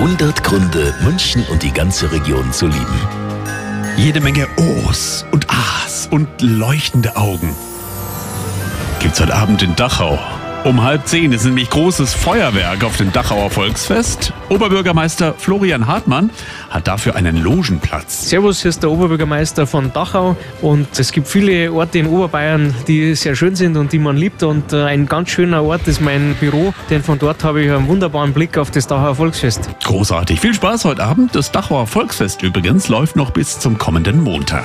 100 Gründe, München und die ganze Region zu lieben. Jede Menge O's und A's und leuchtende Augen. Gibt's heute Abend in Dachau. Um halb zehn ist nämlich großes Feuerwerk auf dem Dachauer Volksfest. Oberbürgermeister Florian Hartmann hat dafür einen Logenplatz. Servus, hier ist der Oberbürgermeister von Dachau und es gibt viele Orte in Oberbayern, die sehr schön sind und die man liebt und äh, ein ganz schöner Ort ist mein Büro, denn von dort habe ich einen wunderbaren Blick auf das Dachauer Volksfest. Großartig. Viel Spaß heute Abend. Das Dachauer Volksfest übrigens läuft noch bis zum kommenden Montag.